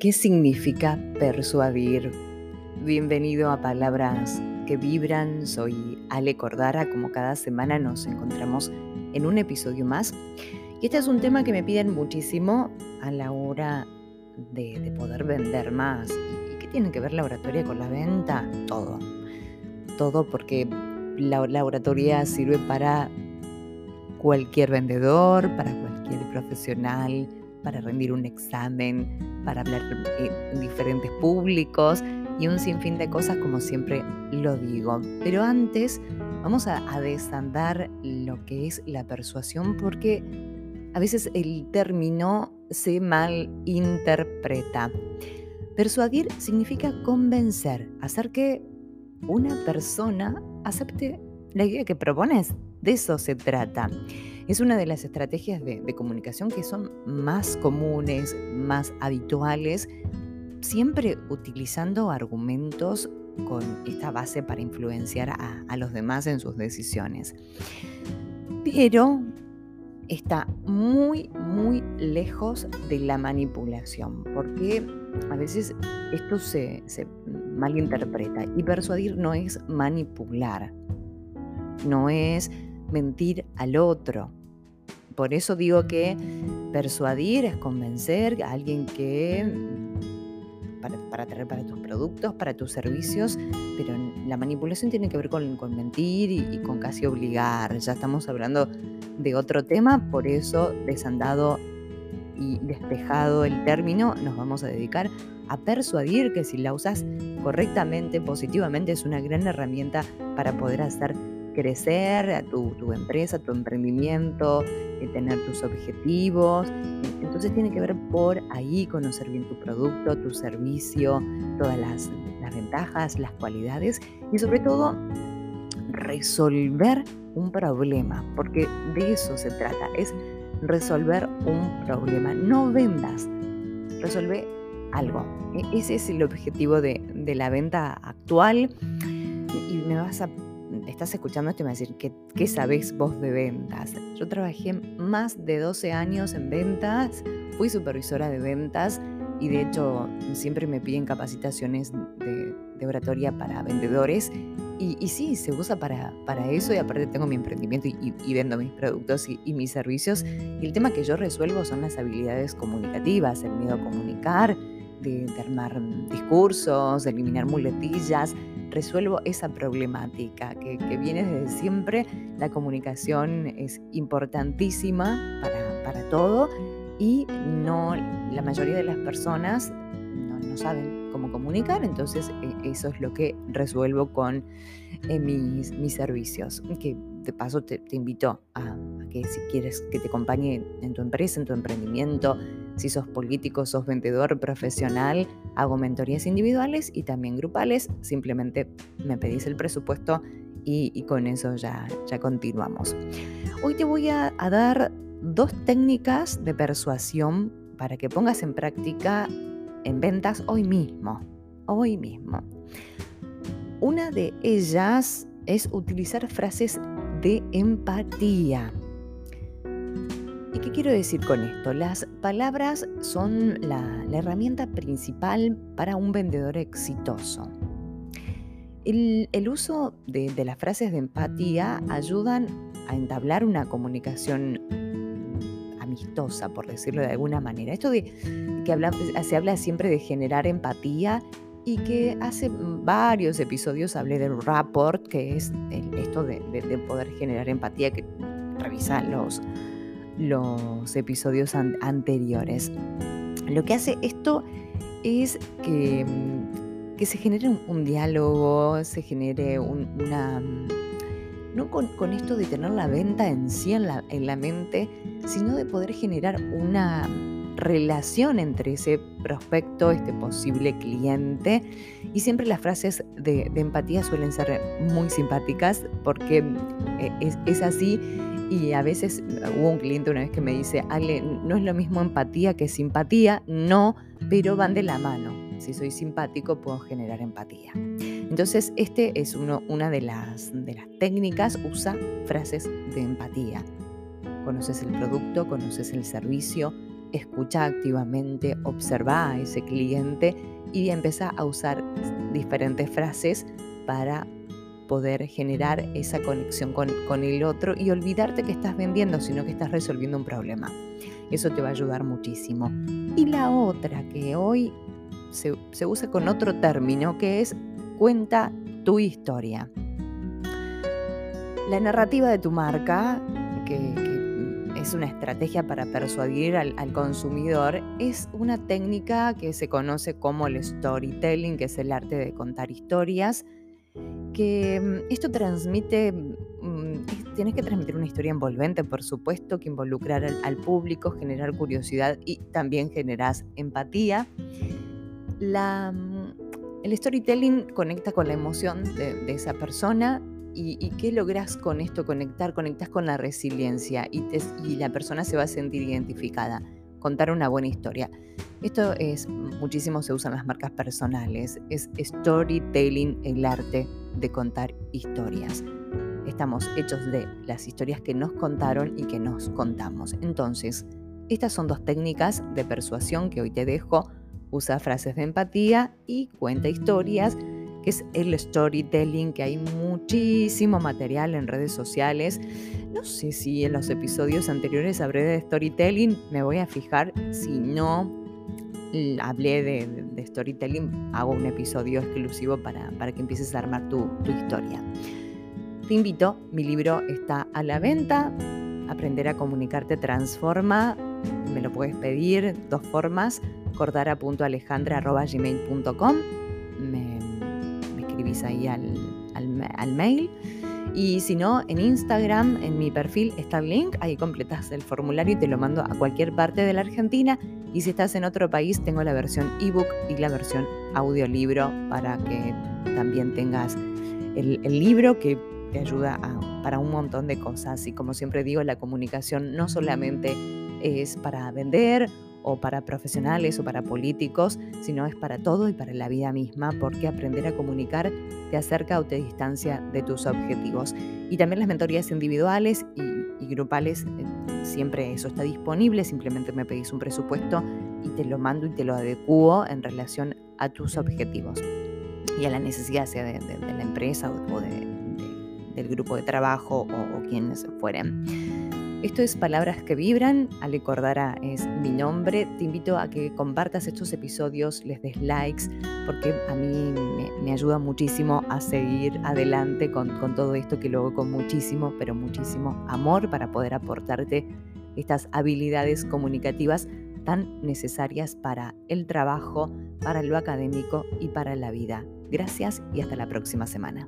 ¿Qué significa persuadir? Bienvenido a Palabras que Vibran. Soy Ale Cordara. Como cada semana nos encontramos en un episodio más. Y este es un tema que me piden muchísimo a la hora de, poder vender más. ¿Y qué tiene que ver la oratoria con la venta? Todo. Todo porque la, la oratoria sirve para cualquier vendedor, para cualquier profesional, para rendir un examen, para hablar en diferentes públicos y un sinfín de cosas como siempre lo digo. Pero antes vamos a, desandar lo que es la persuasión porque a veces el término se malinterpreta. Persuadir significa convencer, hacer que una persona acepte la idea que propones. De eso se trata. Es una de las estrategias de, comunicación que son más comunes, más habituales, siempre utilizando argumentos con esta base para influenciar a, los demás en sus decisiones. Pero está muy, muy lejos de la manipulación, porque a veces esto se, malinterpreta y persuadir no es manipular, no es mentir al otro, por eso digo que persuadir es convencer a alguien que para, para traer para tus productos, para tus servicios, pero la manipulación tiene que ver con, mentir y, con casi obligar. Ya estamos hablando de otro tema, por eso desandado y despejado el término, nos vamos a dedicar a persuadir que si la usas correctamente, positivamente, es una gran herramienta para poder hacer crecer a tu empresa, tu emprendimiento, tener tus objetivos. Entonces tiene que ver por ahí conocer bien tu producto, tu servicio, todas las, las ventajas, las cualidades y sobre todo resolver un problema, porque de eso se trata, es resolver un problema. No vendas, resuelve algo. E, ese es el objetivo de, de la venta actual y me vas a estás escuchando esto y me vas a decir, ¿qué, ¿qué sabés vos de ventas? Yo trabajé más de 12 años en ventas, fui supervisora de ventas y de hecho siempre me piden capacitaciones de, oratoria para vendedores y, sí, se usa para, para, eso y aparte tengo mi emprendimiento y, vendo mis productos y, mis servicios. Y el tema que yo resuelvo son las habilidades comunicativas, el miedo a comunicar, de, de armar discursos, de eliminar muletillas, resuelvo esa problemática que, viene desde siempre. La comunicación es importantísima para, para todo y no, la mayoría de las personas no, saben cómo comunicar, entonces e, eso es lo que resuelvo con eh, mis, mis, servicios. Que de paso te, te invito a, que si quieres que te acompañe en tu empresa, en tu emprendimiento, si sos político, sos vendedor profesional, hago mentorías individuales y también grupales. Simplemente me pedís el presupuesto y, con eso ya, ya continuamos. Hoy te voy a, a dar dos técnicas de persuasión para que pongas en práctica en ventas hoy mismo. Hoy mismo. Una de ellas es utilizar frases de empatía. ¿Y qué quiero decir con esto? Las palabras son la, herramienta principal para un vendedor exitoso. El, uso de, las frases de empatía ayudan a entablar una comunicación amistosa, por decirlo de alguna manera. Esto de que se habla siempre de generar empatía y que hace varios episodios hablé del rapport, que es esto de, de, poder generar empatía, que revisa los, los episodios anteriores. Lo que hace esto es que, mm, se genere un, diálogo, se genere una... Mm, no con, esto de tener la venta en sí en la, en la mente, sino de poder generar una relación entre ese prospecto, este posible cliente. Y siempre las frases de, empatía suelen ser muy simpáticas porque mm, e, es, así y a veces hubo un cliente una vez que me dice, Ale, no es lo mismo empatía que simpatía, no, pero van de la mano. Si soy simpático puedo generar empatía. Entonces, este es uno, una de las, de las técnicas, usa frases de empatía. Conoces el producto, conoces el servicio, escucha activamente, observa a ese cliente y empieza a usar diferentes frases para poder generar esa conexión con, con, el otro y olvidarte que estás vendiendo, sino que estás resolviendo un problema. Eso te va a ayudar muchísimo. Y la otra que hoy se, se usa con otro término, que es cuenta tu historia. La narrativa de tu marca, que, es una estrategia para persuadir al, consumidor, es una técnica que se conoce como el storytelling, que es el arte de contar historias, que mm, esto transmite, mm, tienes que transmitir una historia envolvente, por supuesto, que involucrar al, público, generar curiosidad y también generas empatía. La, mm, el storytelling conecta con la emoción de esa persona ¿Y, qué logras con esto? Conectar, conectas con la resiliencia y, y, la persona se va a sentir identificada. Contar una buena historia. Esto es muchísimo se usa en las marcas personales. Es storytelling, el arte de contar historias. Estamos hechos de las historias que nos contaron y que nos contamos. Entonces, estas son dos técnicas de persuasión que hoy te dejo. Usa frases de empatía y cuenta historias que es el storytelling, que hay muchísimo material en redes sociales. No sé si en los episodios anteriores hablé de storytelling, me voy a fijar. Si no hablé de, storytelling, hago un episodio exclusivo para, para que empieces a armar tu, historia. Te invito, mi libro está a la venta. Aprender a comunicarte transforma. Me lo puedes pedir dos formas, cordara.alejandra.gmail.com. Me ahí al, al, mail. Y si no, en Instagram, en mi perfil está el link, ahí completas el formulario y te lo mando a cualquier parte de la Argentina. Y si estás en otro país, tengo la versión ebook y la versión audiolibro para que también tengas el, libro que te ayuda para un montón de cosas. Y como siempre digo, la comunicación no solamente es para vender o para profesionales o para políticos, sino es para todo y para la vida misma, porque aprender a comunicar te acerca o te distancia de tus objetivos. Y también las mentorías individuales y, grupales, eh, siempre eso está disponible, simplemente me pedís un presupuesto y te lo mando y te lo adecuo en relación a tus objetivos y a la necesidad sea de, la empresa o, del grupo de trabajo o quienes fueren. Esto es Palabras que Vibran, Ale Cordara es mi nombre. Te invito a que compartas estos episodios, les des likes, porque a mí me, ayuda muchísimo a seguir adelante con, con todo esto que lo hago con muchísimo, pero muchísimo amor para poder aportarte estas habilidades comunicativas tan necesarias para el trabajo, para lo académico y para la vida. Gracias y hasta la próxima semana.